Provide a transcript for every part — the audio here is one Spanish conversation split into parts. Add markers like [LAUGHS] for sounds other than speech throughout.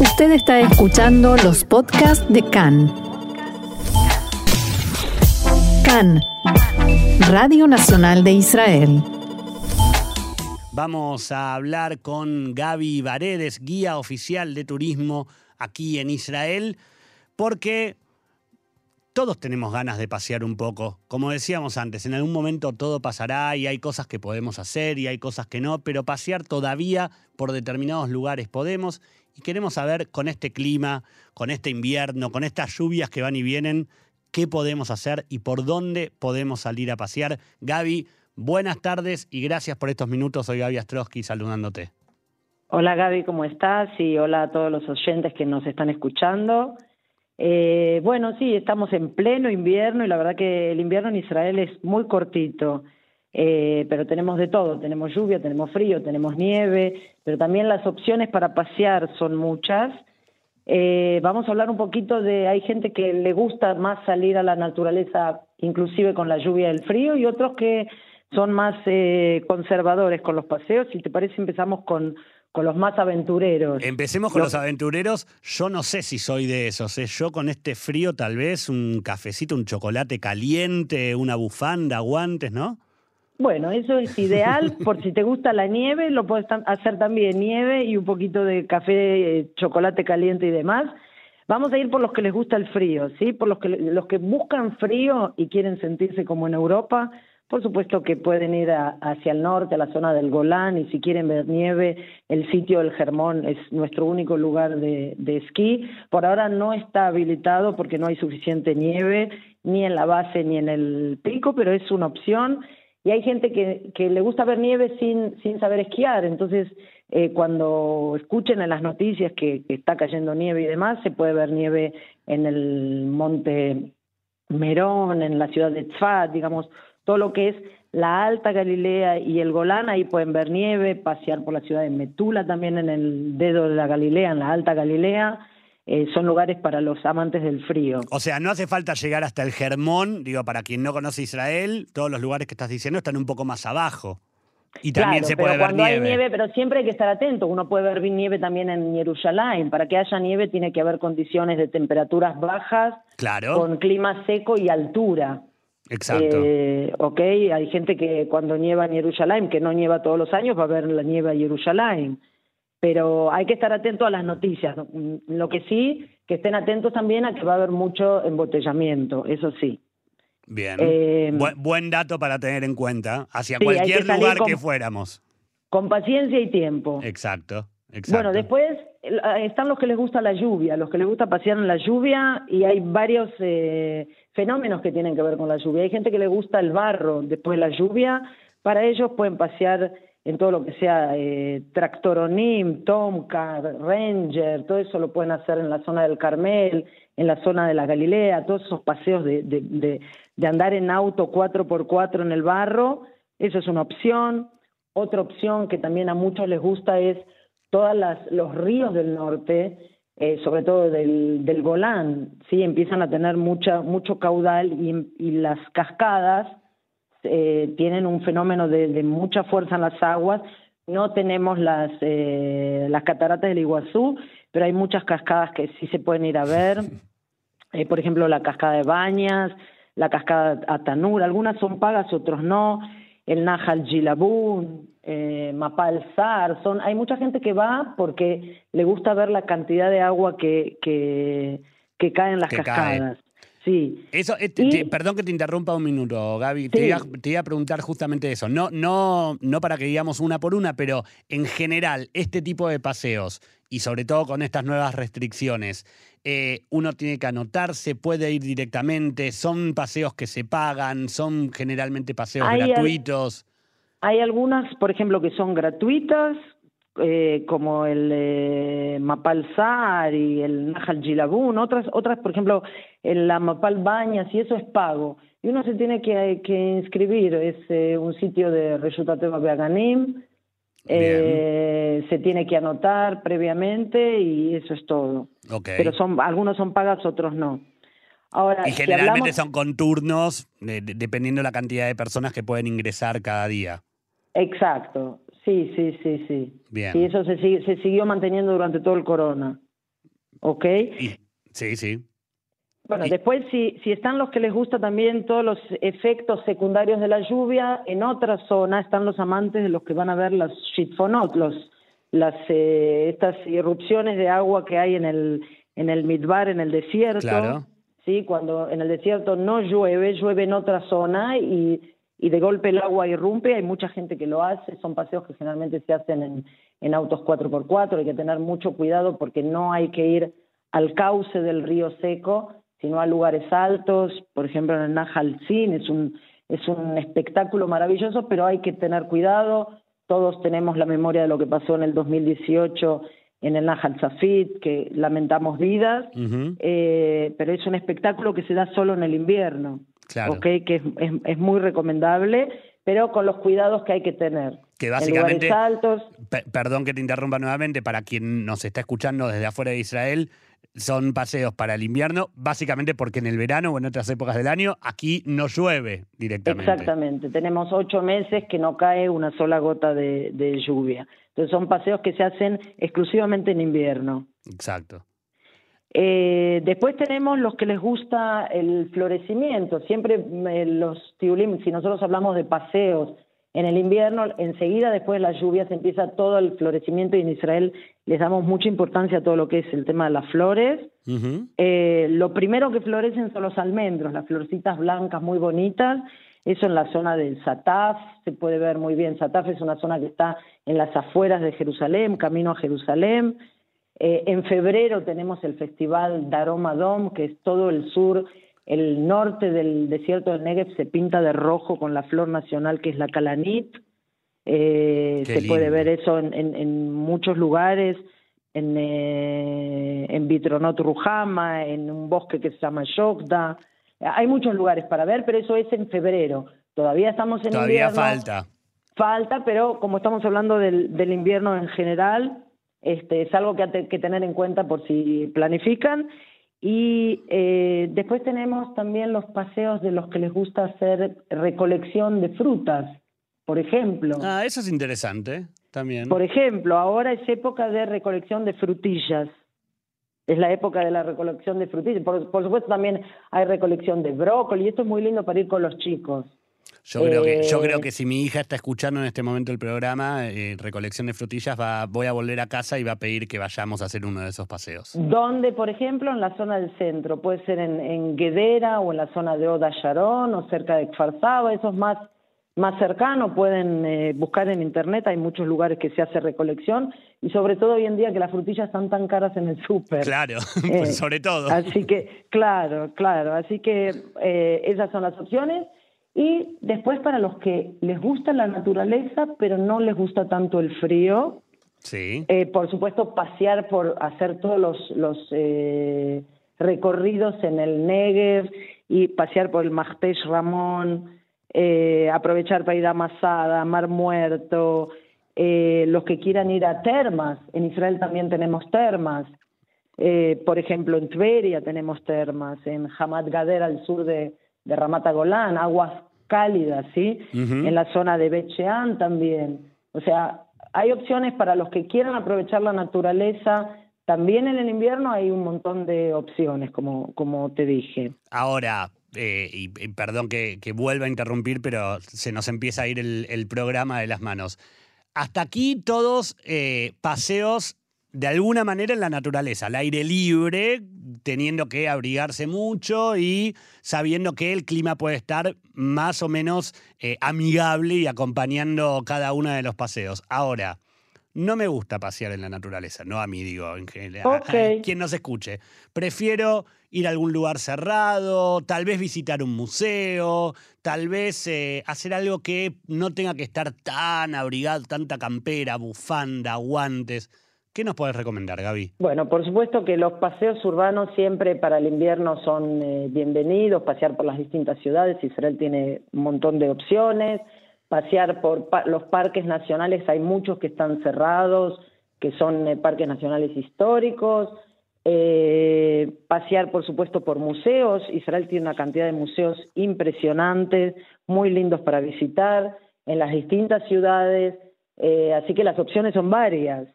Usted está escuchando los podcasts de CAN. CAN, Radio Nacional de Israel. Vamos a hablar con Gaby Varedes, guía oficial de turismo aquí en Israel, porque todos tenemos ganas de pasear un poco. Como decíamos antes, en algún momento todo pasará y hay cosas que podemos hacer y hay cosas que no, pero pasear todavía por determinados lugares podemos y queremos saber con este clima, con este invierno, con estas lluvias que van y vienen, qué podemos hacer y por dónde podemos salir a pasear. Gaby, buenas tardes y gracias por estos minutos. Soy Gaby Astrosky saludándote. Hola Gaby, ¿cómo estás? Y hola a todos los oyentes que nos están escuchando. Eh, bueno, sí, estamos en pleno invierno y la verdad que el invierno en Israel es muy cortito, eh, pero tenemos de todo, tenemos lluvia, tenemos frío, tenemos nieve, pero también las opciones para pasear son muchas. Eh, vamos a hablar un poquito de, hay gente que le gusta más salir a la naturaleza, inclusive con la lluvia y el frío, y otros que son más conservadores con los paseos. Si te parece, empezamos con con los más aventureros. Empecemos con los, aventureros. Yo no sé si soy de esos. ¿eh? Yo con este frío tal vez un cafecito, un chocolate caliente, una bufanda, guantes, ¿no? Bueno, eso es ideal. [LAUGHS] por si te gusta la nieve, lo puedes hacer también nieve y un poquito de café, eh, chocolate caliente y demás. Vamos a ir por los que les gusta el frío, ¿sí? Por los que, los que buscan frío y quieren sentirse como en Europa por supuesto que pueden ir hacia el norte, a la zona del Golán, y si quieren ver nieve, el sitio del Germón es nuestro único lugar de, esquí. Por ahora no está habilitado porque no hay suficiente nieve, ni en la base ni en el pico, pero es una opción. Y hay gente que, que le gusta ver nieve sin, sin saber esquiar, entonces eh, cuando escuchen en las noticias que, que está cayendo nieve y demás, se puede ver nieve en el monte Merón, en la ciudad de Tzfat, digamos, todo lo que es la Alta Galilea y el Golán, ahí pueden ver nieve, pasear por la ciudad de Metula también en el dedo de la Galilea, en la Alta Galilea. Eh, son lugares para los amantes del frío. O sea, no hace falta llegar hasta el Germón, digo, para quien no conoce Israel, todos los lugares que estás diciendo están un poco más abajo. Y también se puede pero ver cuando hay nieve, pero siempre hay que estar atento. Uno puede ver nieve también en Jerusalén. Para que haya nieve tiene que haber condiciones de temperaturas bajas, claro. con clima seco y altura. Exacto. Eh, ok, hay gente que cuando nieva en Jerusalén, que no nieva todos los años, va a ver la nieve en Jerusalén. Pero hay que estar atento a las noticias. Lo que sí, que estén atentos también a que va a haber mucho embotellamiento, eso sí. Bien. Eh, buen, dato para tener en cuenta hacia cualquier lugar que fuéramos. Con paciencia y tiempo. Exacto. Bueno, después están los que les gusta la lluvia, los que les gusta pasear en la lluvia y hay varios eh, fenómenos que tienen que ver con la lluvia. Hay gente que le gusta el barro después de la lluvia, para ellos pueden pasear en todo lo que sea eh, Tractoronim, Tomcar, Ranger, todo eso lo pueden hacer en la zona del Carmel, en la zona de la Galilea, todos esos paseos de, de, de andar en auto 4x4 en el barro, eso es una opción. Otra opción que también a muchos les gusta es todos los ríos del norte, eh, sobre todo del, del, Golán, sí, empiezan a tener mucha, mucho caudal y, las cascadas eh, tienen un fenómeno de, mucha fuerza en las aguas. No tenemos las, eh, las cataratas del Iguazú, pero hay muchas cascadas que sí se pueden ir a ver. [LAUGHS] por ejemplo, la cascada de Bañas, la cascada Atanur, algunas son pagas, otros no. El Nahal Gilabún, eh, Mapal Sar, son, hay mucha gente que va porque le gusta ver la cantidad de agua que, que, que cae en las cascadas. Sí. Eso, eh, perdón que te interrumpa un minuto, Gaby. Te, iba, te, iba, a preguntar justamente eso. No, no, no para que digamos una por una, pero en general, este tipo de paseos, y sobre todo con estas nuevas restricciones, eh, uno tiene que anotarse, puede ir directamente, son paseos que se pagan, son generalmente paseos gratuitos. Hay algunas, por ejemplo, que son gratuitas, eh, como el eh, Mapal y el Nahal Gilabun, otras, otras, por ejemplo, en la Mapal Bañas, y eso es pago. Y uno se tiene que, inscribir, es eh, un sitio de Reshutateva Beaganim, eh, se tiene que anotar previamente y eso es todo. Pero son algunos son pagas, otros no. Ahora, y generalmente son con turnos, dependiendo de la cantidad de personas que pueden ingresar cada día. Exacto, sí, sí, sí, sí. Bien. Y eso se, se siguió manteniendo durante todo el corona. ¿ok? sí, sí. Bueno, después si, si están los que les gusta también todos los efectos secundarios de la lluvia, en otra zona están los amantes de los que van a ver las shitfonot, los, las, eh, estas irrupciones de agua que hay en el, en el midbar, en el desierto. Claro. ¿sí? Cuando en el desierto no llueve, llueve en otra zona y, y de golpe el agua irrumpe, hay mucha gente que lo hace, son paseos que generalmente se hacen en, en autos 4x4, hay que tener mucho cuidado porque no hay que ir al cauce del río seco, sino a lugares altos, por ejemplo en el Nahal Sin, es un, es un espectáculo maravilloso, pero hay que tener cuidado, todos tenemos la memoria de lo que pasó en el 2018 en el Nahal Safit, que lamentamos vidas, eh, pero es un espectáculo que se da solo en el invierno, claro. que es, es, muy recomendable, pero con los cuidados que hay que tener. Que básicamente, en altos. perdón que te interrumpa nuevamente, para quien nos está escuchando desde afuera de Israel, son paseos para el invierno, básicamente porque en el verano o en otras épocas del año aquí no llueve directamente. Exactamente, tenemos ocho meses que no cae una sola gota de, lluvia. Entonces son paseos que se hacen exclusivamente en invierno. Exacto. Eh, después tenemos los que les gusta el florecimiento. Siempre eh, los tiulim, si nosotros hablamos de paseos en el invierno, enseguida después de las lluvias empieza todo el florecimiento y en Israel les damos mucha importancia a todo lo que es el tema de las flores. Eh, lo primero que florecen son los almendros, las florcitas blancas muy bonitas. Eso en la zona del Sataf, se puede ver muy bien. Sataf es una zona que está en las afueras de Jerusalén, camino a Jerusalén. Eh, en febrero tenemos el festival Darom Adom, que es todo el sur el norte del desierto del Negev se pinta de rojo con la flor nacional que es la calanit. Eh, se puede ver eso en, muchos lugares, en, eh, en Vitronot Rujama, en un bosque que se llama Shokda. Hay muchos lugares para ver, pero eso es en febrero. Todavía estamos en Todavía falta. Falta, pero como estamos hablando del, del invierno en general, este, es algo que hay que tener en cuenta por si planifican. Y eh, después tenemos también los paseos de los que les gusta hacer recolección de frutas, por ejemplo. Ah, eso es interesante también. Por ejemplo, ahora es época de recolección de frutillas. Es la época de la recolección de frutillas. Por, por supuesto también hay recolección de brócoli y esto es muy lindo para ir con los chicos. Yo creo, que, yo creo eh, que si mi hija está escuchando en este momento el programa, eh, Recolección de Frutillas, va, voy a volver a casa y va a pedir que vayamos a hacer uno de esos paseos. ¿Dónde, por ejemplo, en la zona del centro, puede ser en, en Guedera o en la zona de Oda Sharon o cerca de Kfarzaba, eso es más, más cercano, pueden eh, buscar en internet, hay muchos lugares que se hace recolección y sobre todo hoy en día que las frutillas están tan caras en el súper. Claro, [LAUGHS] pues sobre todo. Así que, claro, claro, así que esas son las opciones. Y después para los que les gusta la naturaleza, pero no les gusta tanto el frío, sí. Eh, por supuesto pasear por hacer todos los, los eh, recorridos en el Negev y pasear por el Machtesh Ramón, eh, aprovechar para ir a Masada, Mar Muerto, los que quieran ir a termas, en Israel también tenemos termas, por ejemplo en Tveria tenemos termas, en Hamad Gader al sur de, de Ramata Golán, aguas cálidas, ¿sí? En la zona de Becheán también. O sea, hay opciones para los que quieran aprovechar la naturaleza. También en el invierno hay un montón de opciones, como, como te dije. Ahora, eh, y, perdón que, vuelva a interrumpir, pero se nos empieza a ir el, programa de las manos. Hasta aquí todos eh, paseos de alguna manera en la naturaleza, al aire libre, teniendo que abrigarse mucho y sabiendo que el clima puede estar más o menos eh, amigable y acompañando cada uno de los paseos. Ahora, no me gusta pasear en la naturaleza, no a mí digo, en general, quien nos escuche. Prefiero ir a algún lugar cerrado, tal vez visitar un museo, tal vez eh, hacer algo que no tenga que estar tan abrigado, tanta campera, bufanda, guantes. ¿Qué nos puedes recomendar, Gaby? Bueno, por supuesto que los paseos urbanos siempre para el invierno son eh, bienvenidos, pasear por las distintas ciudades, Israel tiene un montón de opciones, pasear por los parques nacionales, hay muchos que están cerrados, que son eh, parques nacionales históricos, eh, pasear por supuesto por museos, Israel tiene una cantidad de museos impresionantes, muy lindos para visitar en las distintas ciudades, así que las opciones son varias.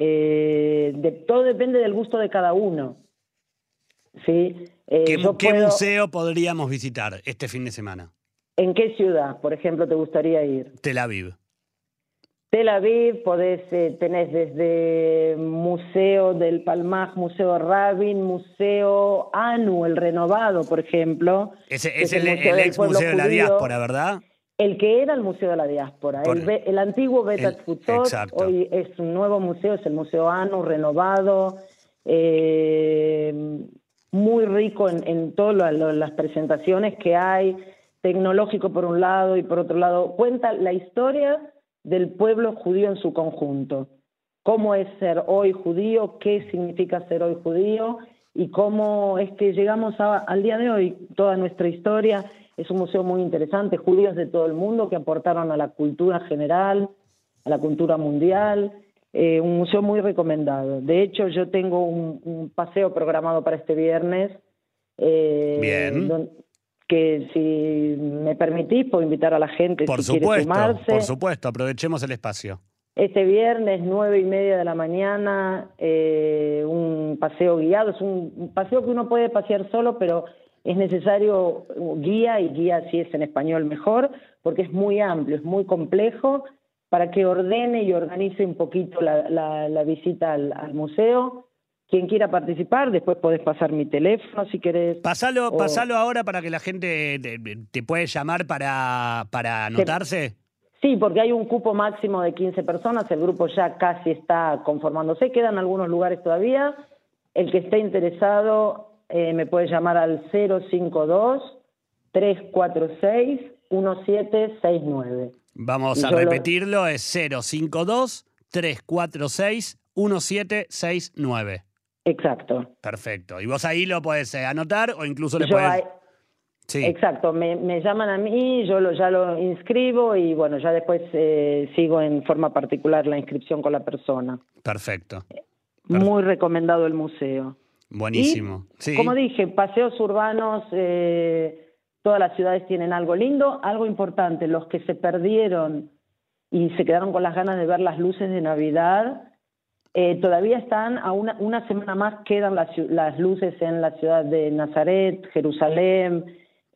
Eh, de, todo depende del gusto de cada uno. ¿sí? Eh, ¿Qué, ¿qué museo podríamos visitar este fin de semana? ¿En qué ciudad, por ejemplo, te gustaría ir? Tel Aviv. Tel Aviv podés, eh, tenés desde Museo del Palmaj, Museo Rabin, Museo Anu, el renovado, por ejemplo. Ese es el, ex Museo de la Diáspora, ¿verdad? El que era el Museo de la Diáspora. El, antiguo Betat Futsot, hoy es un nuevo museo, es el Museo Anu, renovado. Eh, muy rico en, en todas las presentaciones que hay, tecnológico por un lado y por otro lado. Cuenta la historia del pueblo judío en su conjunto. Cómo es ser hoy judío, qué significa ser hoy judío y cómo es que llegamos al día de hoy. Toda nuestra historia es un museo muy interesante, judíos de todo el mundo que aportaron a la cultura general, a la cultura mundial. Eh, un museo muy recomendado. De hecho, yo tengo un, paseo programado para este viernes. Eh, Bien que si me permitís puedo invitar a la gente por si supuesto. Por supuesto, aprovechemos el espacio. Este viernes, nueve y media de la mañana, eh, un paseo guiado. Es un, paseo que uno puede pasear solo, pero es necesario guía, y guía si es en español mejor, porque es muy amplio, es muy complejo, para que ordene y organice un poquito la, la, visita al museo quien quiera participar, después podés pasar mi teléfono si querés. Pasalo, pasalo ahora para que la gente te, puede llamar para, para anotarse. Sí, porque hay un cupo máximo de 15 personas, el grupo ya casi está conformándose, quedan algunos lugares todavía. El que esté interesado eh, me puede llamar al 052 346 1769. Vamos a repetirlo, es 052 346 1769. Exacto. Perfecto. Y vos ahí lo puedes eh, anotar o incluso le puedes... Sí. Exacto, me, llaman a mí, yo lo, ya lo inscribo y bueno, ya después eh, sigo en forma particular la inscripción con la persona. Perfecto. Muy recomendado el museo. Buenísimo. sí. Como dije, paseos urbanos, eh, todas las ciudades tienen algo lindo, algo importante, los que se perdieron y se quedaron con las ganas de ver las luces de Navidad, eh, todavía están, a una, una, semana más quedan las, las, luces en la ciudad de Nazaret, Jerusalén,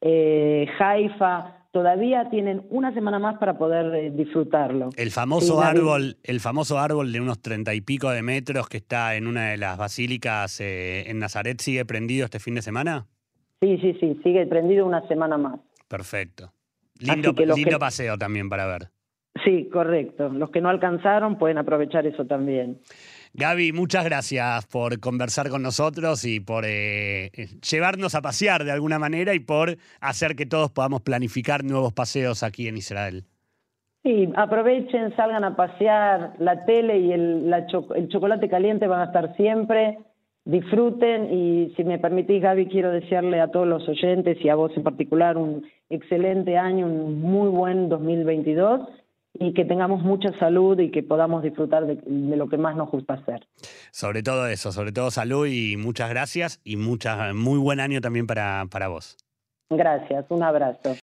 eh, Haifa. Todavía tienen una semana más para poder eh, disfrutarlo. El famoso árbol, el famoso árbol de unos treinta y pico de metros que está en una de las basílicas en Nazaret, ¿sigue prendido este fin de semana? Sí, sí, sí, sigue prendido una semana más. Perfecto. Lindo, lindo paseo también para ver. Sí, correcto. Los que no alcanzaron pueden aprovechar eso también. Gaby, muchas gracias por conversar con nosotros y por eh, llevarnos a pasear de alguna manera y por hacer que todos podamos planificar nuevos paseos aquí en Israel. Sí, aprovechen, salgan a pasear, la tele y el, el chocolate caliente van a estar siempre, disfruten y si me permitís Gaby quiero desearle a todos los oyentes y a vos en particular un excelente año, un muy buen 2022 y que tengamos mucha salud y que podamos disfrutar de, lo que más nos gusta hacer. Sobre todo eso, sobre todo salud y muchas gracias y mucha, muy buen año también para, para vos. Gracias, un abrazo.